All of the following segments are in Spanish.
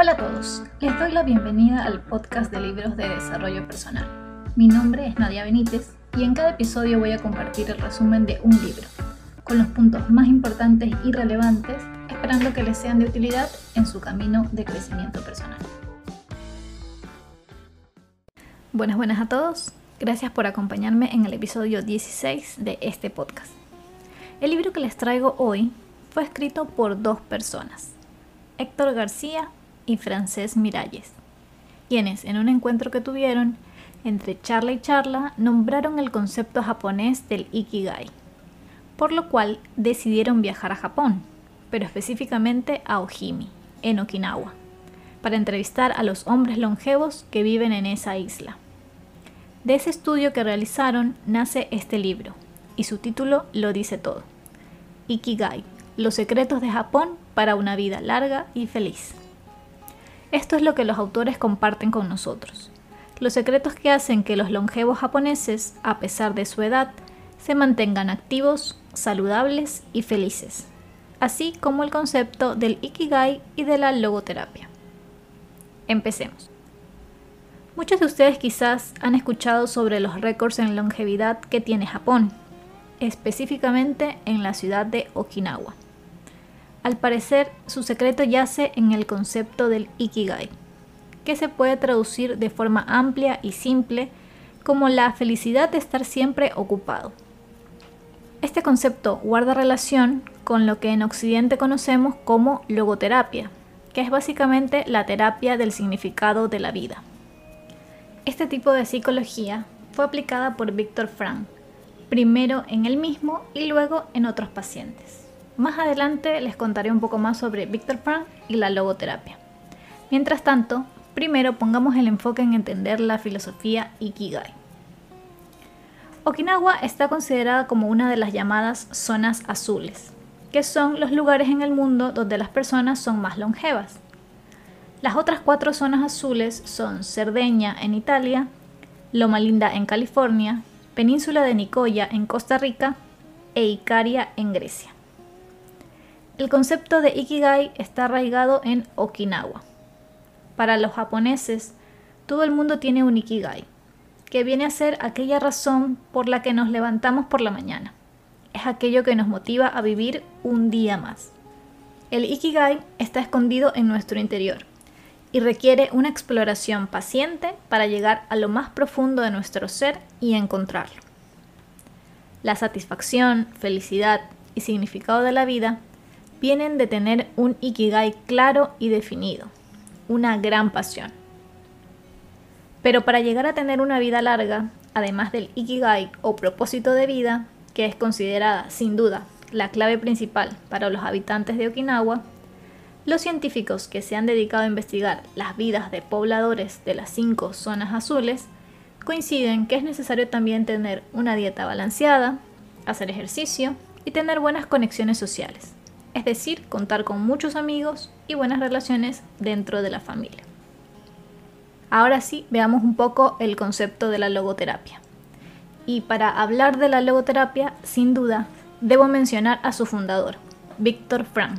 Hola a todos, les doy la bienvenida al podcast de libros de desarrollo personal. Mi nombre es Nadia Benítez y en cada episodio voy a compartir el resumen de un libro, con los puntos más importantes y relevantes, esperando que les sean de utilidad en su camino de crecimiento personal. Buenas, buenas a todos. Gracias por acompañarme en el episodio 16 de este podcast. El libro que les traigo hoy fue escrito por dos personas, Héctor García y Francés Miralles, quienes en un encuentro que tuvieron entre charla y charla nombraron el concepto japonés del Ikigai, por lo cual decidieron viajar a Japón, pero específicamente a Ojimi, en Okinawa, para entrevistar a los hombres longevos que viven en esa isla. De ese estudio que realizaron nace este libro, y su título lo dice todo. Ikigai, los secretos de Japón para una vida larga y feliz. Esto es lo que los autores comparten con nosotros. Los secretos que hacen que los longevos japoneses, a pesar de su edad, se mantengan activos, saludables y felices, así como el concepto del Ikigai y de la logoterapia. Empecemos. Muchos de ustedes quizás han escuchado sobre los récords en longevidad que tiene Japón, específicamente en la ciudad de Okinawa. Al parecer, su secreto yace en el concepto del Ikigai, que se puede traducir de forma amplia y simple como la felicidad de estar siempre ocupado. Este concepto guarda relación con lo que en Occidente conocemos como logoterapia, que es básicamente la terapia del significado de la vida. Este tipo de psicología fue aplicada por Víctor Frank, primero en él mismo y luego en otros pacientes. Más adelante les contaré un poco más sobre Víctor Frank y la logoterapia. Mientras tanto, primero pongamos el enfoque en entender la filosofía Ikigai. Okinawa está considerada como una de las llamadas zonas azules, que son los lugares en el mundo donde las personas son más longevas. Las otras cuatro zonas azules son Cerdeña en Italia, Loma Linda en California, Península de Nicoya en Costa Rica e Icaria en Grecia. El concepto de Ikigai está arraigado en Okinawa. Para los japoneses, todo el mundo tiene un Ikigai, que viene a ser aquella razón por la que nos levantamos por la mañana. Es aquello que nos motiva a vivir un día más. El Ikigai está escondido en nuestro interior y requiere una exploración paciente para llegar a lo más profundo de nuestro ser y encontrarlo. La satisfacción, felicidad y significado de la vida vienen de tener un ikigai claro y definido, una gran pasión. Pero para llegar a tener una vida larga, además del ikigai o propósito de vida, que es considerada sin duda la clave principal para los habitantes de Okinawa, los científicos que se han dedicado a investigar las vidas de pobladores de las cinco zonas azules coinciden que es necesario también tener una dieta balanceada, hacer ejercicio y tener buenas conexiones sociales, es decir, contar con muchos amigos y buenas relaciones dentro de la familia. Ahora sí, veamos un poco el concepto de la logoterapia. Y para hablar de la logoterapia, sin duda, debo mencionar a su fundador, Víctor Frank,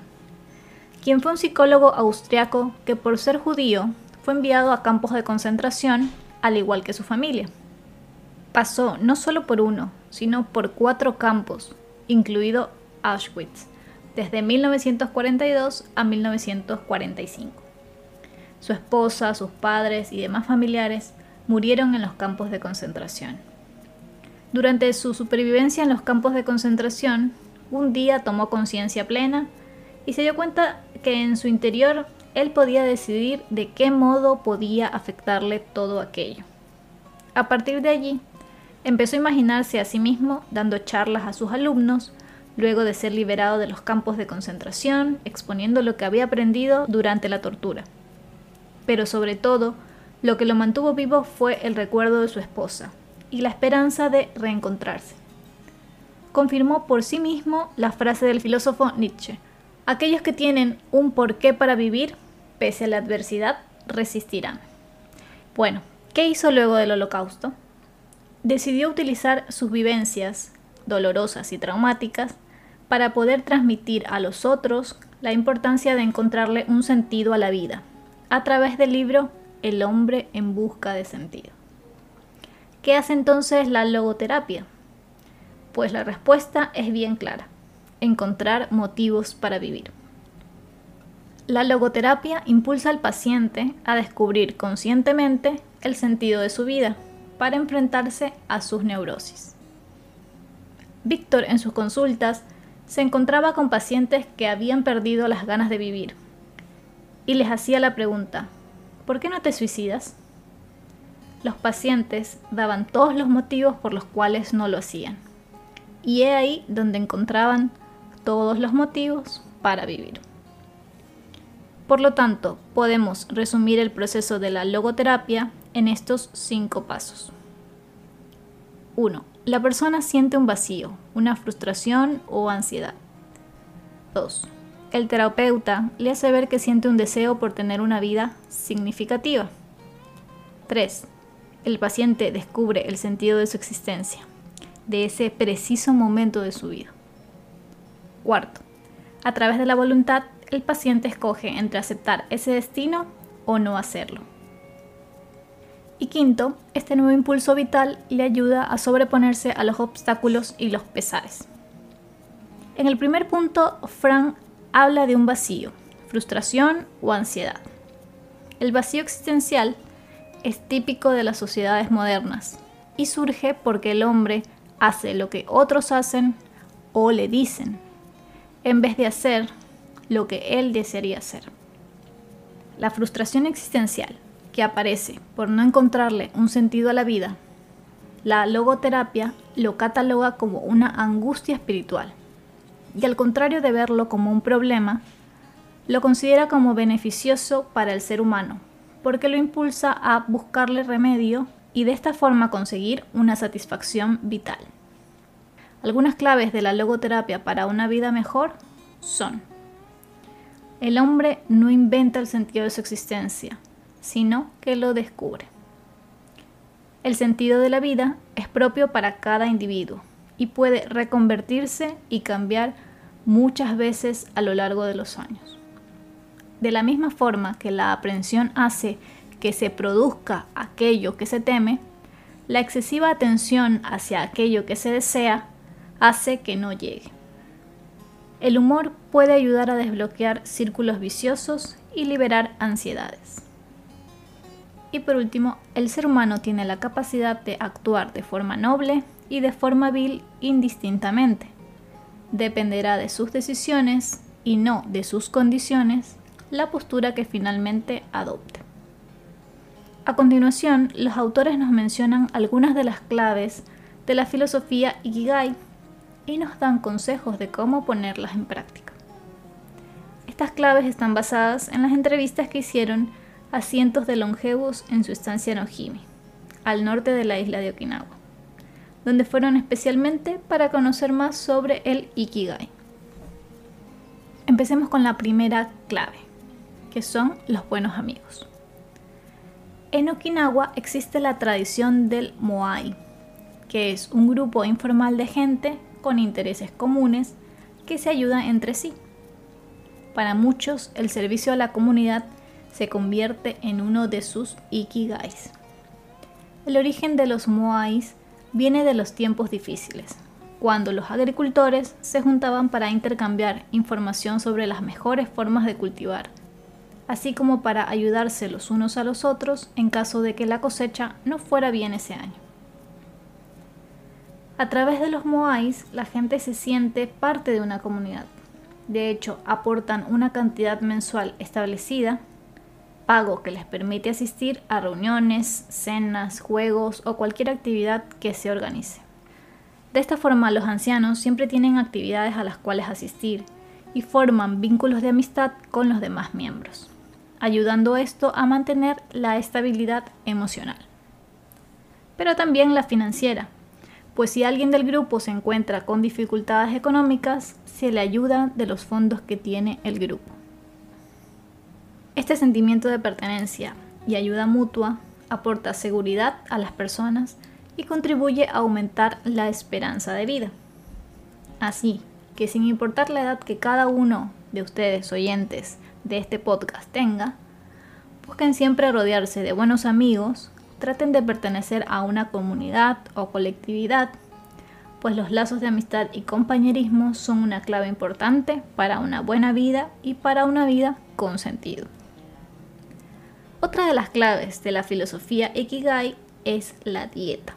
quien fue un psicólogo austriaco que por ser judío fue enviado a campos de concentración, al igual que su familia. Pasó no solo por uno, sino por cuatro campos, incluido Auschwitz, desde 1942 a 1945. Su esposa, sus padres y demás familiares murieron en los campos de concentración. Durante su supervivencia en los campos de concentración, un día tomó conciencia plena y se dio cuenta que en su interior él podía decidir de qué modo podía afectarle todo aquello. A partir de allí, empezó a imaginarse a sí mismo dando charlas a sus alumnos, luego de ser liberado de los campos de concentración, exponiendo lo que había aprendido durante la tortura. Pero sobre todo, lo que lo mantuvo vivo fue el recuerdo de su esposa y la esperanza de reencontrarse. Confirmó por sí mismo la frase del filósofo Nietzsche, Aquellos que tienen un porqué para vivir, pese a la adversidad, resistirán. Bueno, ¿qué hizo luego del holocausto? Decidió utilizar sus vivencias, dolorosas y traumáticas, para poder transmitir a los otros la importancia de encontrarle un sentido a la vida, a través del libro El hombre en busca de sentido. ¿Qué hace entonces la logoterapia? Pues la respuesta es bien clara, encontrar motivos para vivir. La logoterapia impulsa al paciente a descubrir conscientemente el sentido de su vida para enfrentarse a sus neurosis. Víctor en sus consultas se encontraba con pacientes que habían perdido las ganas de vivir y les hacía la pregunta, ¿por qué no te suicidas? Los pacientes daban todos los motivos por los cuales no lo hacían. Y he ahí donde encontraban todos los motivos para vivir. Por lo tanto, podemos resumir el proceso de la logoterapia en estos cinco pasos. 1. La persona siente un vacío, una frustración o ansiedad. 2. El terapeuta le hace ver que siente un deseo por tener una vida significativa. 3. El paciente descubre el sentido de su existencia, de ese preciso momento de su vida. Cuarto, a través de la voluntad el paciente escoge entre aceptar ese destino o no hacerlo. Y quinto, este nuevo impulso vital le ayuda a sobreponerse a los obstáculos y los pesares. En el primer punto, Frank habla de un vacío, frustración o ansiedad. El vacío existencial es típico de las sociedades modernas y surge porque el hombre hace lo que otros hacen o le dicen, en vez de hacer lo que él desearía hacer. La frustración existencial que aparece por no encontrarle un sentido a la vida, la logoterapia lo cataloga como una angustia espiritual y al contrario de verlo como un problema, lo considera como beneficioso para el ser humano, porque lo impulsa a buscarle remedio y de esta forma conseguir una satisfacción vital. Algunas claves de la logoterapia para una vida mejor son el hombre no inventa el sentido de su existencia, sino que lo descubre. El sentido de la vida es propio para cada individuo y puede reconvertirse y cambiar muchas veces a lo largo de los años. De la misma forma que la aprensión hace que se produzca aquello que se teme, la excesiva atención hacia aquello que se desea hace que no llegue. El humor puede ayudar a desbloquear círculos viciosos y liberar ansiedades. Y por último, el ser humano tiene la capacidad de actuar de forma noble y de forma vil indistintamente. Dependerá de sus decisiones y no de sus condiciones la postura que finalmente adopte. A continuación, los autores nos mencionan algunas de las claves de la filosofía Ikigai y nos dan consejos de cómo ponerlas en práctica. Estas claves están basadas en las entrevistas que hicieron a de longevos en su estancia en Ojimi, al norte de la isla de Okinawa, donde fueron especialmente para conocer más sobre el Ikigai. Empecemos con la primera clave, que son los buenos amigos. En Okinawa existe la tradición del Moai, que es un grupo informal de gente con intereses comunes que se ayudan entre sí. Para muchos, el servicio a la comunidad se convierte en uno de sus ikigais. El origen de los moais viene de los tiempos difíciles, cuando los agricultores se juntaban para intercambiar información sobre las mejores formas de cultivar, así como para ayudarse los unos a los otros en caso de que la cosecha no fuera bien ese año. A través de los Moais, la gente se siente parte de una comunidad. De hecho, aportan una cantidad mensual establecida, pago que les permite asistir a reuniones, cenas, juegos o cualquier actividad que se organice. De esta forma, los ancianos siempre tienen actividades a las cuales asistir y forman vínculos de amistad con los demás miembros, ayudando esto a mantener la estabilidad emocional. Pero también la financiera, pues si alguien del grupo se encuentra con dificultades económicas, se le ayuda de los fondos que tiene el grupo. Este sentimiento de pertenencia y ayuda mutua aporta seguridad a las personas y contribuye a aumentar la esperanza de vida. Así que sin importar la edad que cada uno de ustedes oyentes de este podcast tenga, Busquen siempre rodearse de buenos amigos, traten de pertenecer a una comunidad o colectividad, pues los lazos de amistad y compañerismo son una clave importante para una buena vida y para una vida con sentido. Otra de las claves de la filosofía Ikigai es la dieta.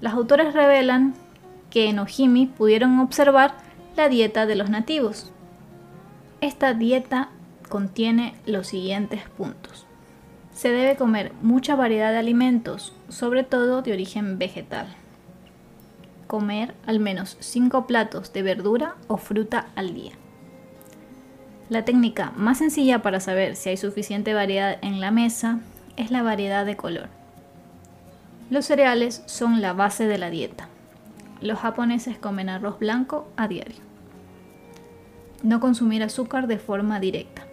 Los autores revelan que en Ojimi pudieron observar la dieta de los nativos. Esta dieta contiene los siguientes puntos. Se debe comer mucha variedad de alimentos, sobre todo de origen vegetal. Comer al menos 5 platos de verdura o fruta al día. La técnica más sencilla para saber si hay suficiente variedad en la mesa es la variedad de color. Los cereales son la base de la dieta. Los japoneses comen arroz blanco a diario. No consumir azúcar de forma directa.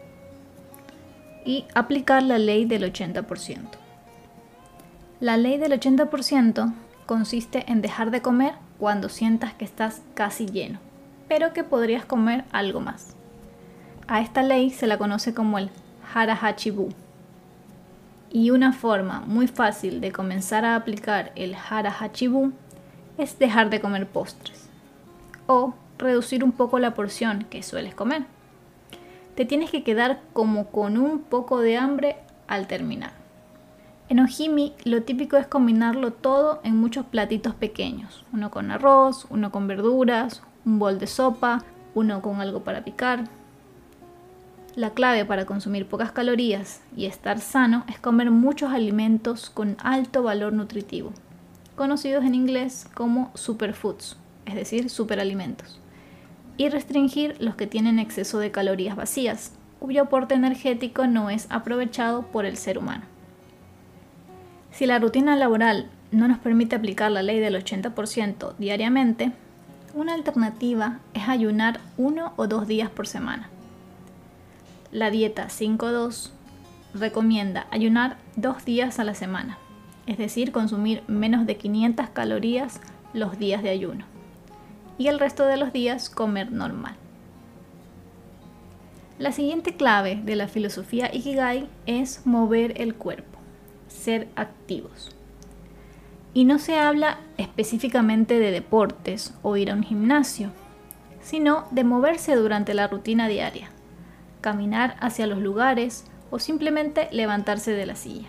Y aplicar la ley del 80%. La ley del 80% consiste en dejar de comer cuando sientas que estás casi lleno, pero que podrías comer algo más. A esta ley se la conoce como el Harahachibu. Y una forma muy fácil de comenzar a aplicar el Harahachibu es dejar de comer postres o reducir un poco la porción que sueles comer. Te tienes que quedar como con un poco de hambre al terminar. En Ojimi lo típico es combinarlo todo en muchos platitos pequeños, uno con arroz, uno con verduras, un bol de sopa, uno con algo para picar. La clave para consumir pocas calorías y estar sano es comer muchos alimentos con alto valor nutritivo, conocidos en inglés como superfoods, es decir, superalimentos, y restringir los que tienen exceso de calorías vacías, cuyo aporte energético no es aprovechado por el ser humano. Si la rutina laboral no nos permite aplicar la ley del 80% diariamente, una alternativa es ayunar uno o dos días por semana. La dieta 5-2 recomienda ayunar dos días a la semana, es decir, consumir menos de 500 calorías los días de ayuno y el resto de los días comer normal. La siguiente clave de la filosofía Ikigai es mover el cuerpo, ser activos. Y no se habla específicamente de deportes o ir a un gimnasio, sino de moverse durante la rutina diaria, caminar hacia los lugares o simplemente levantarse de la silla.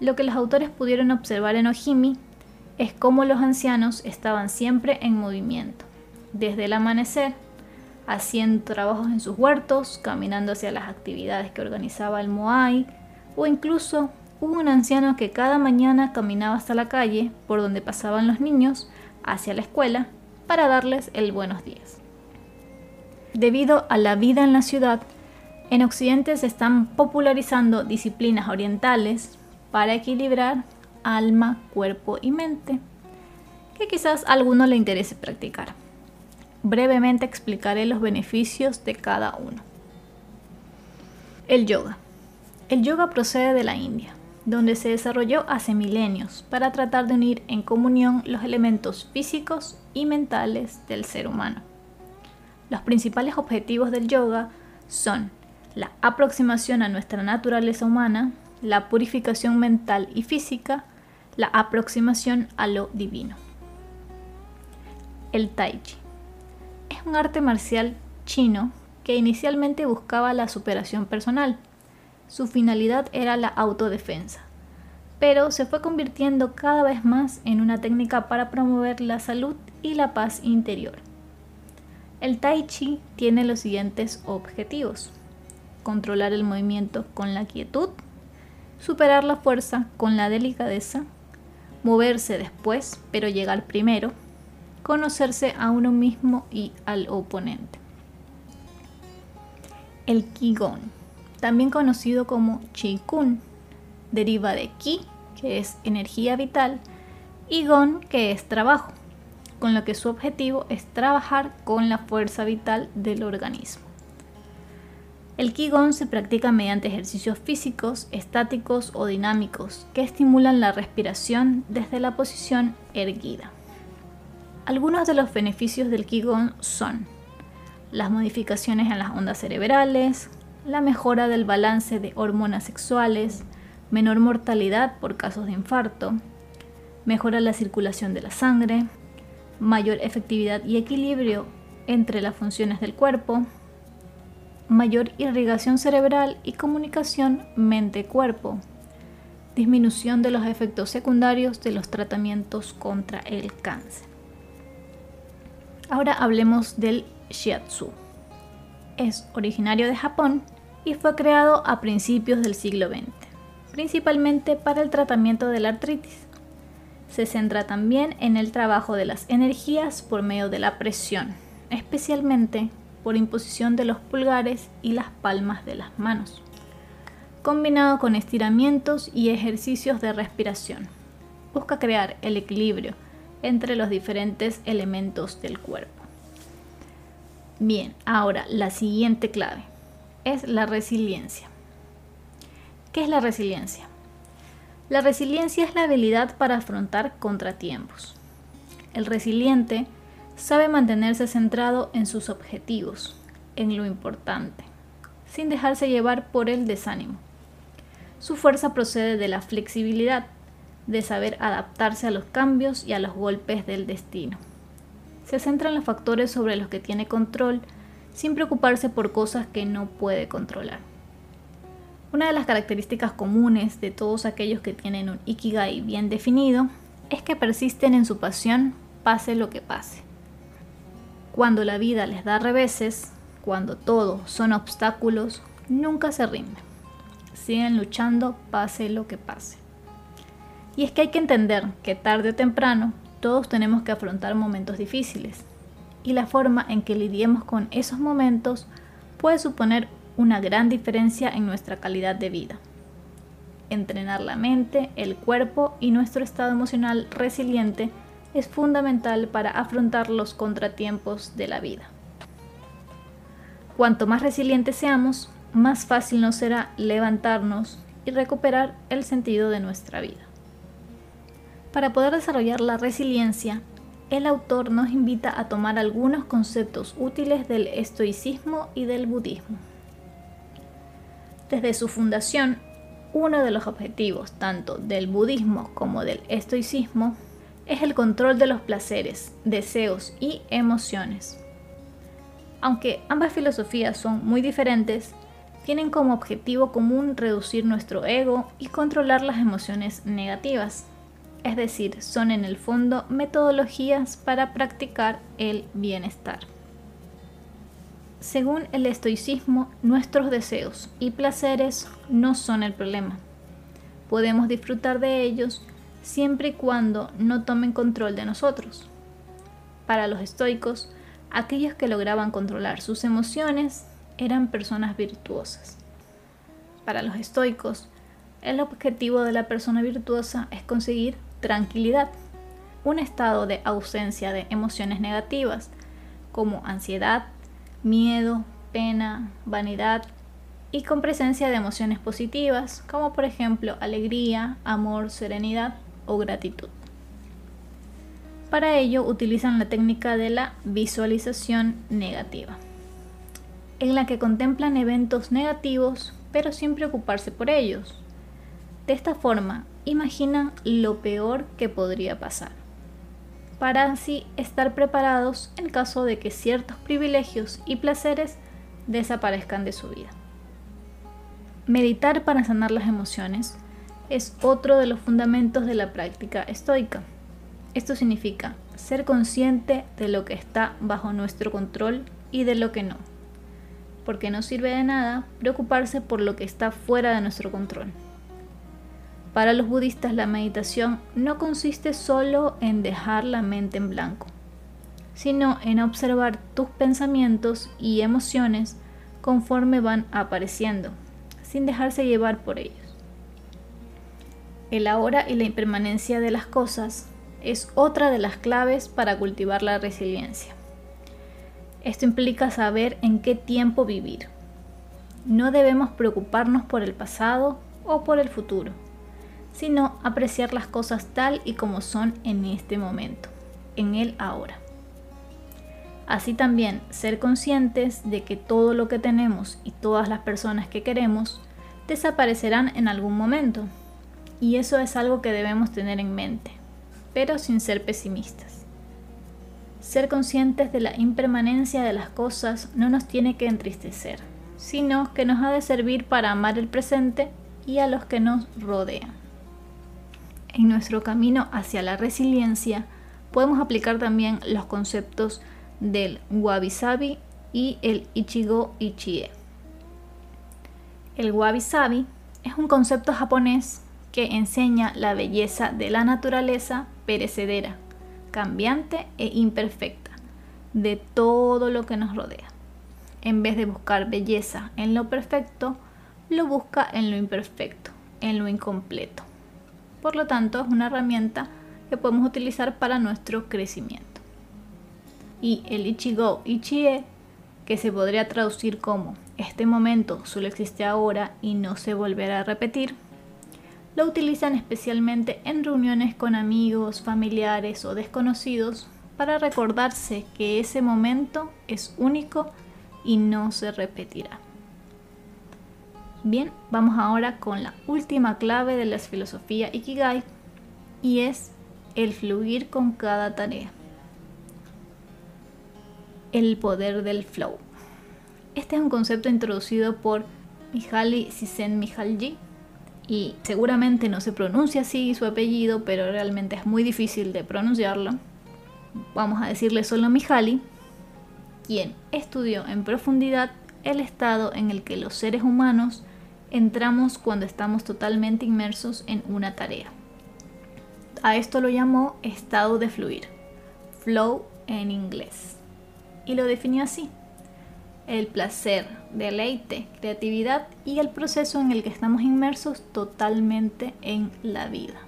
Lo que los autores pudieron observar en Ojimi es cómo los ancianos estaban siempre en movimiento, desde el amanecer, haciendo trabajos en sus huertos, caminando hacia las actividades que organizaba el Moai, o incluso hubo un anciano que cada mañana caminaba hasta la calle por donde pasaban los niños hacia la escuela para darles el buenos días. Debido a la vida en la ciudad, en Occidente se están popularizando disciplinas orientales para equilibrar alma, cuerpo y mente, que quizás a alguno le interese practicar. Brevemente explicaré los beneficios de cada uno. El yoga. El yoga procede de la India, donde se desarrolló hace milenios para tratar de unir en comunión los elementos físicos y mentales del ser humano. Los principales objetivos del yoga son la aproximación a nuestra naturaleza humana, la purificación mental y física, la aproximación a lo divino. El Tai Chi es un arte marcial chino que inicialmente buscaba la superación personal. Su finalidad era la autodefensa, pero se fue convirtiendo cada vez más en una técnica para promover la salud y la paz interior. El tai chi tiene los siguientes objetivos controlar el movimiento con la quietud, superar la fuerza con la delicadeza, moverse después pero llegar primero, conocerse a uno mismo y al oponente. El Qigong, también conocido como Qigong, deriva de Qi, que es energía vital, y Gong, que es trabajo, con lo que su objetivo es trabajar con la fuerza vital del organismo. El Qigong se practica mediante ejercicios físicos, estáticos o dinámicos que estimulan la respiración desde la posición erguida. Algunos de los beneficios del Qigong son las modificaciones en las ondas cerebrales, la mejora del balance de hormonas sexuales, menor mortalidad por casos de infarto, mejora la circulación de la sangre, mayor efectividad y equilibrio entre las funciones del cuerpo, mayor irrigación cerebral y comunicación mente-cuerpo, disminución de los efectos secundarios de los tratamientos contra el cáncer. Ahora hablemos del shiatsu. Es originario de Japón y fue creado a principios del siglo XX, principalmente para el tratamiento de la artritis. Se centra también en el trabajo de las energías por medio de la presión, especialmente por imposición de los pulgares y las palmas de las manos, combinado con estiramientos y ejercicios de respiración. Busca crear el equilibrio entre los diferentes elementos del cuerpo. Bien, ahora la siguiente clave es la resiliencia. ¿Qué es la resiliencia? La resiliencia es la habilidad para afrontar contratiempos. El resiliente sabe mantenerse centrado en sus objetivos, en lo importante, sin dejarse llevar por el desánimo. Su fuerza procede de la flexibilidad, de saber adaptarse a los cambios y a los golpes del destino. Se centra en los factores sobre los que tiene control sin preocuparse por cosas que no puede controlar. Una de las características comunes de todos aquellos que tienen un ikigai bien definido es que persisten en su pasión pase lo que pase. Cuando la vida les da reveses, cuando todo son obstáculos, nunca se rinden. Siguen luchando pase lo que pase. Y es que hay que entender que tarde o temprano todos tenemos que afrontar momentos difíciles. Y la forma en que lidiemos con esos momentos puede suponer una gran diferencia en nuestra calidad de vida. Entrenar la mente, el cuerpo y nuestro estado emocional resiliente es fundamental para afrontar los contratiempos de la vida. Cuanto más resilientes seamos, más fácil nos será levantarnos y recuperar el sentido de nuestra vida. Para poder desarrollar la resiliencia, el autor nos invita a tomar algunos conceptos útiles del estoicismo y del budismo. Desde su fundación, uno de los objetivos tanto del budismo como del estoicismo es el control de los placeres, deseos y emociones. Aunque ambas filosofías son muy diferentes, tienen como objetivo común reducir nuestro ego y controlar las emociones negativas. Es decir, son en el fondo metodologías para practicar el bienestar. Según el estoicismo, nuestros deseos y placeres no son el problema. Podemos disfrutar de ellos siempre y cuando no tomen control de nosotros. Para los estoicos, aquellos que lograban controlar sus emociones eran personas virtuosas. Para los estoicos, el objetivo de la persona virtuosa es conseguir tranquilidad, un estado de ausencia de emociones negativas como ansiedad, miedo, pena, vanidad y con presencia de emociones positivas como por ejemplo alegría, amor, serenidad o gratitud. Para ello utilizan la técnica de la visualización negativa, en la que contemplan eventos negativos pero sin preocuparse por ellos. De esta forma, imaginan lo peor que podría pasar, para así estar preparados en caso de que ciertos privilegios y placeres desaparezcan de su vida. Meditar para sanar las emociones es otro de los fundamentos de la práctica estoica. Esto significa ser consciente de lo que está bajo nuestro control y de lo que no, porque no sirve de nada preocuparse por lo que está fuera de nuestro control. Para los budistas la meditación no consiste solo en dejar la mente en blanco, sino en observar tus pensamientos y emociones conforme van apareciendo, sin dejarse llevar por ellos. El ahora y la impermanencia de las cosas es otra de las claves para cultivar la resiliencia. Esto implica saber en qué tiempo vivir. No debemos preocuparnos por el pasado o por el futuro, sino apreciar las cosas tal y como son en este momento, en el ahora. Así también ser conscientes de que todo lo que tenemos y todas las personas que queremos desaparecerán en algún momento. Y eso es algo que debemos tener en mente, pero sin ser pesimistas. Ser conscientes de la impermanencia de las cosas no nos tiene que entristecer, sino que nos ha de servir para amar el presente y a los que nos rodean. En nuestro camino hacia la resiliencia podemos aplicar también los conceptos del wabi sabi y el ichigo ichie. El wabi sabi es un concepto japonés que enseña la belleza de la naturaleza perecedera, cambiante e imperfecta de todo lo que nos rodea. En vez de buscar belleza en lo perfecto, lo busca en lo imperfecto, en lo incompleto. Por lo tanto, es una herramienta que podemos utilizar para nuestro crecimiento y el Ichigo Ichie, que se podría traducir como este momento solo existe ahora y no se volverá a repetir, lo utilizan especialmente en reuniones con amigos, familiares o desconocidos para recordarse que ese momento es único y no se repetirá. Bien, vamos ahora con la última clave de la filosofía Ikigai y es el fluir con cada tarea el poder del flow. Este es un concepto introducido por Mihaly Csikszentmihalyi y seguramente no se pronuncia así su apellido, pero realmente es muy difícil de pronunciarlo. Vamos a decirle solo Mihaly, quien estudió en profundidad el estado en el que los seres humanos entramos cuando estamos totalmente inmersos en una tarea. A esto lo llamó estado de fluir, flow en inglés y lo definió así. El placer, deleite, creatividad y el proceso en el que estamos inmersos totalmente en la vida.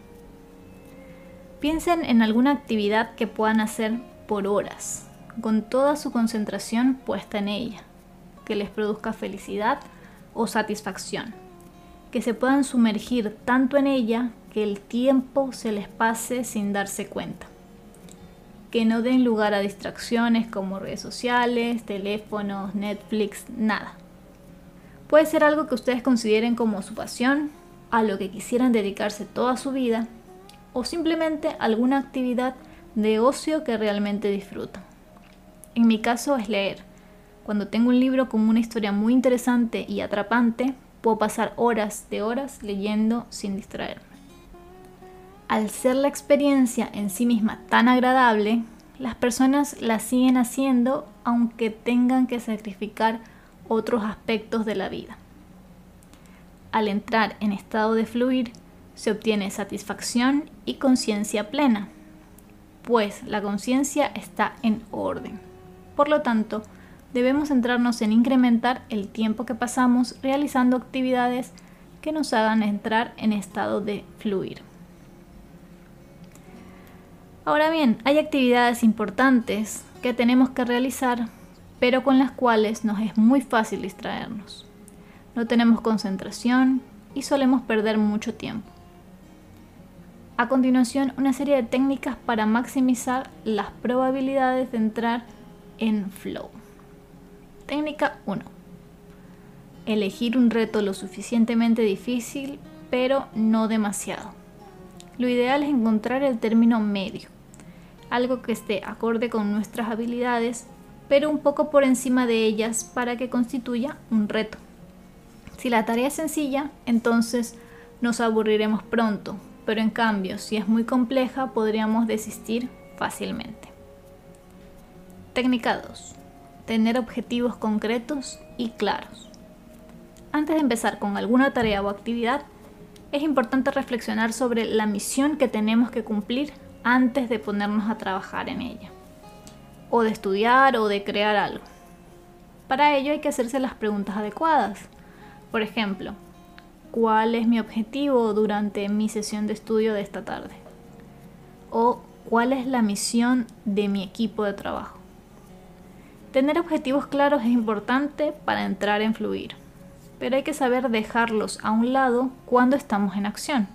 Piensen en alguna actividad que puedan hacer por horas, con toda su concentración puesta en ella, que les produzca felicidad o satisfacción, que se puedan sumergir tanto en ella que el tiempo se les pase sin darse cuenta que no den lugar a distracciones como redes sociales, teléfonos, Netflix, nada. Puede ser algo que ustedes consideren como su pasión, a lo que quisieran dedicarse toda su vida, o simplemente alguna actividad de ocio que realmente disfrutan. En mi caso es leer. Cuando tengo un libro con una historia muy interesante y atrapante, puedo pasar horas de horas leyendo sin distraerme al ser la experiencia en sí misma tan agradable, las personas la siguen haciendo aunque tengan que sacrificar otros aspectos de la vida. Al entrar en estado de fluir, se obtiene satisfacción y conciencia plena, pues la conciencia está en orden. Por lo tanto, debemos centrarnos en incrementar el tiempo que pasamos realizando actividades que nos hagan entrar en estado de fluir. Ahora bien, hay actividades importantes que tenemos que realizar, pero con las cuales nos es muy fácil distraernos. No tenemos concentración y solemos perder mucho tiempo. A continuación, una serie de técnicas para maximizar las probabilidades de entrar en flow. Técnica 1. Elegir un reto lo suficientemente difícil, pero no demasiado. Lo ideal es encontrar el término medio algo que esté acorde con nuestras habilidades, pero un poco por encima de ellas para que constituya un reto. Si la tarea es sencilla, entonces nos aburriremos pronto, pero en cambio, si es muy compleja, podríamos desistir fácilmente. Técnica 2. Tener objetivos concretos y claros. Antes de empezar con alguna tarea o actividad, es importante reflexionar sobre la misión que tenemos que cumplir antes de ponernos a trabajar en ella, o de estudiar o de crear algo. Para ello hay que hacerse las preguntas adecuadas. Por ejemplo, ¿cuál es mi objetivo durante mi sesión de estudio de esta tarde? O ¿cuál es la misión de mi equipo de trabajo? Tener objetivos claros es importante para entrar en fluir, pero hay que saber dejarlos a un lado cuando estamos en acción.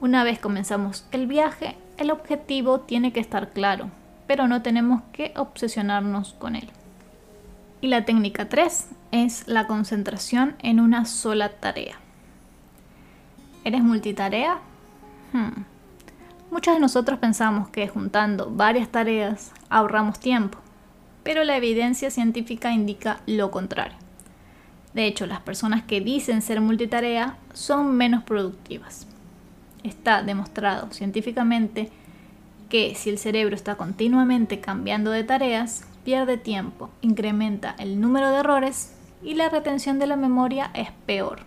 Una vez comenzamos el viaje, el objetivo tiene que estar claro, pero no tenemos que obsesionarnos con él. Y la técnica 3 es la concentración en una sola tarea. ¿Eres multitarea? Hmm. Muchos de nosotros pensamos que juntando varias tareas ahorramos tiempo, pero la evidencia científica indica lo contrario. De hecho, las personas que dicen ser multitarea son menos productivas. Está demostrado científicamente que si el cerebro está continuamente cambiando de tareas, pierde tiempo, incrementa el número de errores y la retención de la memoria es peor.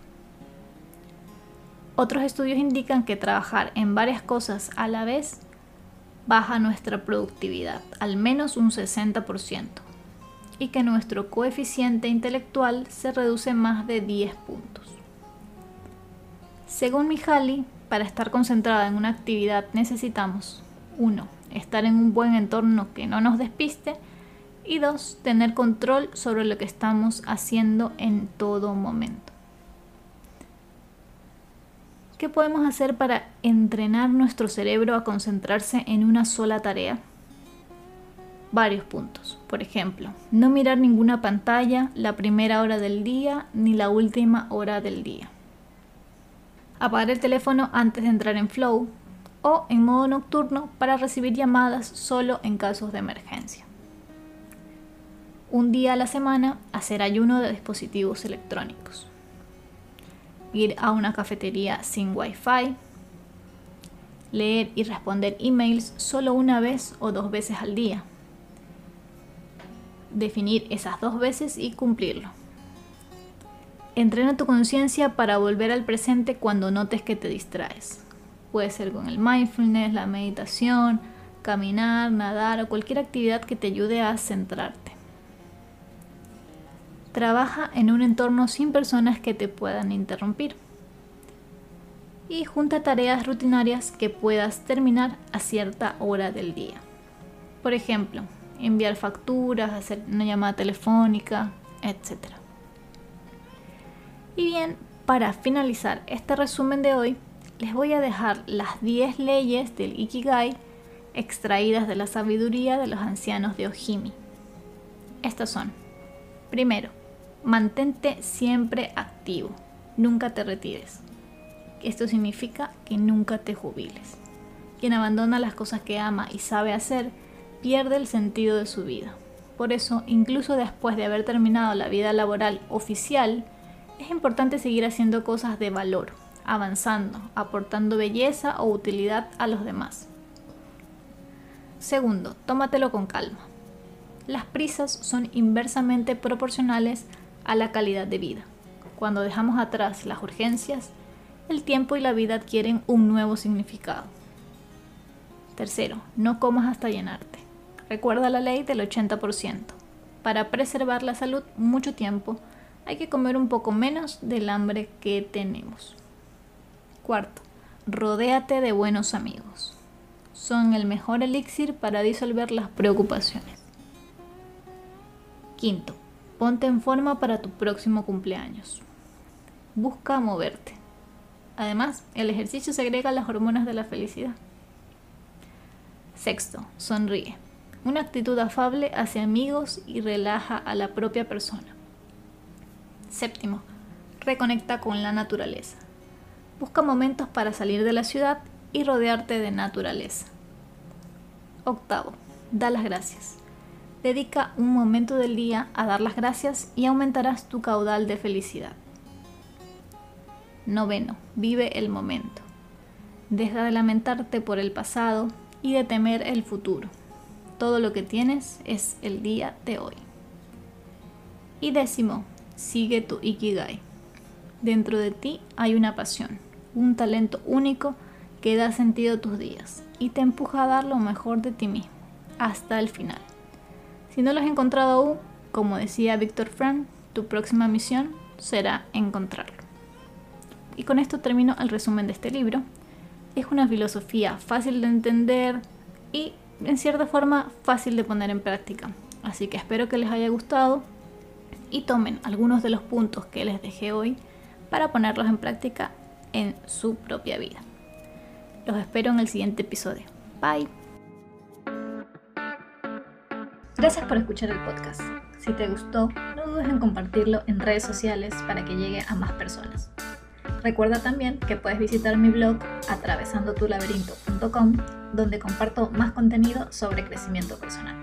Otros estudios indican que trabajar en varias cosas a la vez baja nuestra productividad, al menos un 60%, y que nuestro coeficiente intelectual se reduce más de 10 puntos. Según Mihaly, para estar concentrada en una actividad necesitamos 1. Estar en un buen entorno que no nos despiste y 2. Tener control sobre lo que estamos haciendo en todo momento. ¿Qué podemos hacer para entrenar nuestro cerebro a concentrarse en una sola tarea? Varios puntos. Por ejemplo, no mirar ninguna pantalla la primera hora del día ni la última hora del día. Apagar el teléfono antes de entrar en flow o en modo nocturno para recibir llamadas solo en casos de emergencia. Un día a la semana hacer ayuno de dispositivos electrónicos ir a una cafetería sin wifi, leer y responder emails solo una vez o dos veces al día, definir esas dos veces y cumplirlo. Entrena tu conciencia para volver al presente cuando notes que te distraes. Puede ser con el mindfulness, la meditación, caminar, nadar o cualquier actividad que te ayude a centrarte. Trabaja en un entorno sin personas que te puedan interrumpir. Y junta tareas rutinarias que puedas terminar a cierta hora del día. Por ejemplo, enviar facturas, hacer una llamada telefónica, etc. Y bien, para finalizar este resumen de hoy, les voy a dejar las 10 leyes del Ikigai extraídas de la sabiduría de los ancianos de Ojimi. Estas son, primero, Mantente siempre activo, nunca te retires. Esto significa que nunca te jubiles. Quien abandona las cosas que ama y sabe hacer, pierde el sentido de su vida. Por eso, incluso después de haber terminado la vida laboral oficial, es importante seguir haciendo cosas de valor, avanzando, aportando belleza o utilidad a los demás. Segundo, tómatelo con calma. Las prisas son inversamente proporcionales a la calidad de vida. Cuando dejamos atrás las urgencias, el tiempo y la vida adquieren un nuevo significado. Tercero, no comas hasta llenarte. Recuerda la ley del 80%. Para preservar la salud mucho tiempo, hay que comer un poco menos del hambre que tenemos. Cuarto, rodéate de buenos amigos. Son el mejor elixir para disolver las preocupaciones. Quinto, Ponte en forma para tu próximo cumpleaños. Busca moverte. Además, el ejercicio segrega las hormonas de la felicidad. Sexto, sonríe. Una actitud afable hacia amigos y relaja a la propia persona. Séptimo, reconecta con la naturaleza. Busca momentos para salir de la ciudad y rodearte de naturaleza. Octavo, da las gracias. Dedica un momento del día a dar las gracias y aumentarás tu caudal de felicidad. Noveno, vive el momento. Deja de lamentarte por el pasado y de temer el futuro. Todo lo que tienes es el día de hoy. Y décimo, sigue tu Ikigai. Dentro de ti hay una pasión, un talento único que da sentido a tus días y te empuja a dar lo mejor de ti mismo hasta el final. Si no lo has encontrado aún, como decía Víctor Frank, tu próxima misión será encontrarlo. Y con esto termino el resumen de este libro. Es una filosofía fácil de entender y en cierta forma fácil de poner en práctica. Así que espero que les haya gustado y tomen algunos de los puntos que les dejé hoy para ponerlos en práctica en su propia vida. Los espero en el siguiente episodio. Bye. Gracias por escuchar el podcast. Si te gustó, no dudes en compartirlo en redes sociales para que llegue a más personas. Recuerda también que puedes visitar mi blog atravesandotulaberinto.com donde comparto más contenido sobre crecimiento personal.